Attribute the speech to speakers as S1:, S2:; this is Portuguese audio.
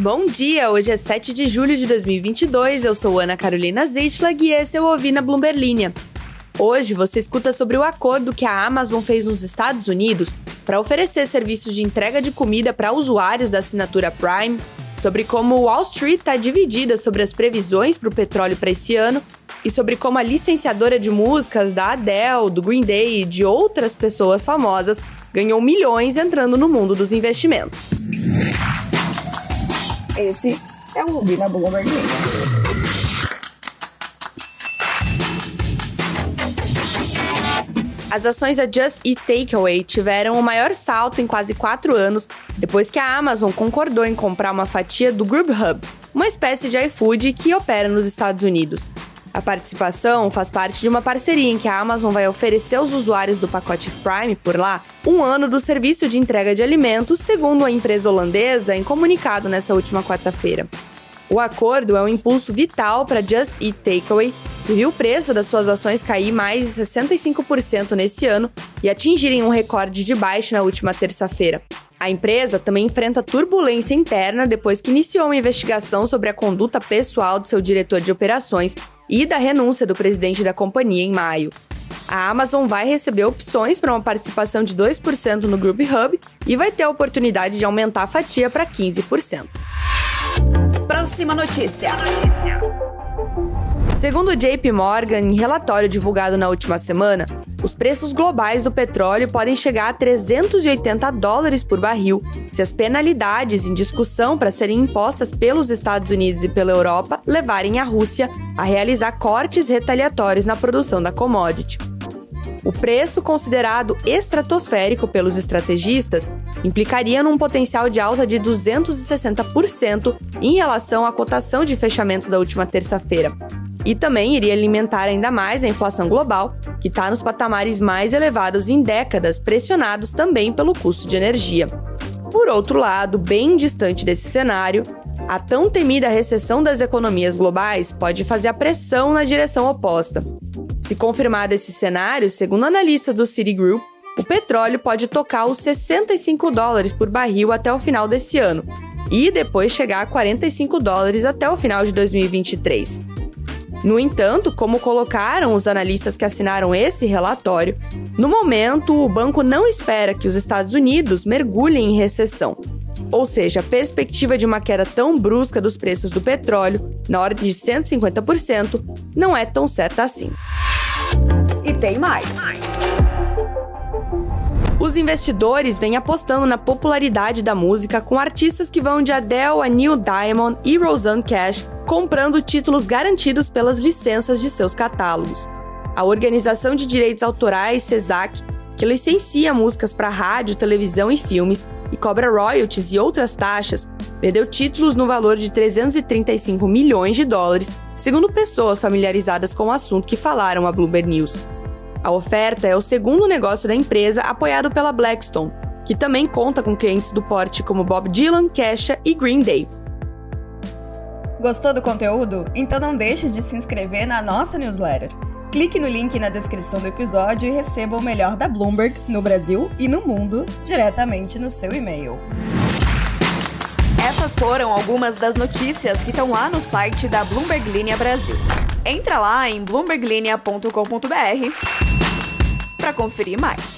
S1: Bom dia, hoje é 7 de julho de 2022, eu sou Ana Carolina Zitlag e esse é o Ouvi na Bloomberg Linha. Hoje você escuta sobre o acordo que a Amazon fez nos Estados Unidos para oferecer serviços de entrega de comida para usuários da assinatura Prime, sobre como Wall Street está dividida sobre as previsões para o petróleo para esse ano e sobre como a licenciadora de músicas da Adele, do Green Day e de outras pessoas famosas ganhou milhões entrando no mundo dos investimentos.
S2: Esse é o Rubi na Bloomberg
S1: As ações da Just Eat Takeaway tiveram o maior salto em quase quatro anos depois que a Amazon concordou em comprar uma fatia do Grubhub, uma espécie de iFood que opera nos Estados Unidos. A participação faz parte de uma parceria em que a Amazon vai oferecer aos usuários do pacote Prime por lá um ano do serviço de entrega de alimentos, segundo a empresa holandesa em comunicado nessa última quarta-feira. O acordo é um impulso vital para Just Eat Takeaway, que viu o preço das suas ações cair mais de 65% nesse ano e atingirem um recorde de baixa na última terça-feira. A empresa também enfrenta turbulência interna depois que iniciou uma investigação sobre a conduta pessoal de seu diretor de operações e da renúncia do presidente da companhia em maio. A Amazon vai receber opções para uma participação de 2% no Group Hub e vai ter a oportunidade de aumentar a fatia para 15%.
S2: Próxima notícia.
S1: Segundo JP Morgan, em relatório divulgado na última semana, os preços globais do petróleo podem chegar a 380 dólares por barril se as penalidades em discussão para serem impostas pelos Estados Unidos e pela Europa levarem a Rússia a realizar cortes retaliatórios na produção da commodity. O preço considerado estratosférico pelos estrategistas implicaria num potencial de alta de 260% em relação à cotação de fechamento da última terça-feira, e também iria alimentar ainda mais a inflação global, que está nos patamares mais elevados em décadas, pressionados também pelo custo de energia. Por outro lado, bem distante desse cenário, a tão temida recessão das economias globais pode fazer a pressão na direção oposta. Se confirmado esse cenário, segundo analistas do Citigroup, o petróleo pode tocar os 65 dólares por barril até o final desse ano e depois chegar a 45 dólares até o final de 2023. No entanto, como colocaram os analistas que assinaram esse relatório, no momento o banco não espera que os Estados Unidos mergulhem em recessão. Ou seja, a perspectiva de uma queda tão brusca dos preços do petróleo, na ordem de 150%, não é tão certa assim.
S2: E tem mais.
S1: Os investidores vêm apostando na popularidade da música com artistas que vão de Adele a Neil Diamond e Rosanne Cash comprando títulos garantidos pelas licenças de seus catálogos. A Organização de Direitos Autorais, CESAC, que licencia músicas para rádio, televisão e filmes e cobra royalties e outras taxas, perdeu títulos no valor de 335 milhões de dólares, segundo pessoas familiarizadas com o assunto que falaram a Bloomberg News. A oferta é o segundo negócio da empresa apoiado pela Blackstone, que também conta com clientes do porte como Bob Dylan, Kesha e Green Day.
S3: Gostou do conteúdo? Então não deixe de se inscrever na nossa newsletter. Clique no link na descrição do episódio e receba o melhor da Bloomberg no Brasil e no mundo diretamente no seu e-mail.
S2: Essas foram algumas das notícias que estão lá no site da Bloomberg Linha Brasil. Entra lá em bloomberglinea.com.br para conferir mais.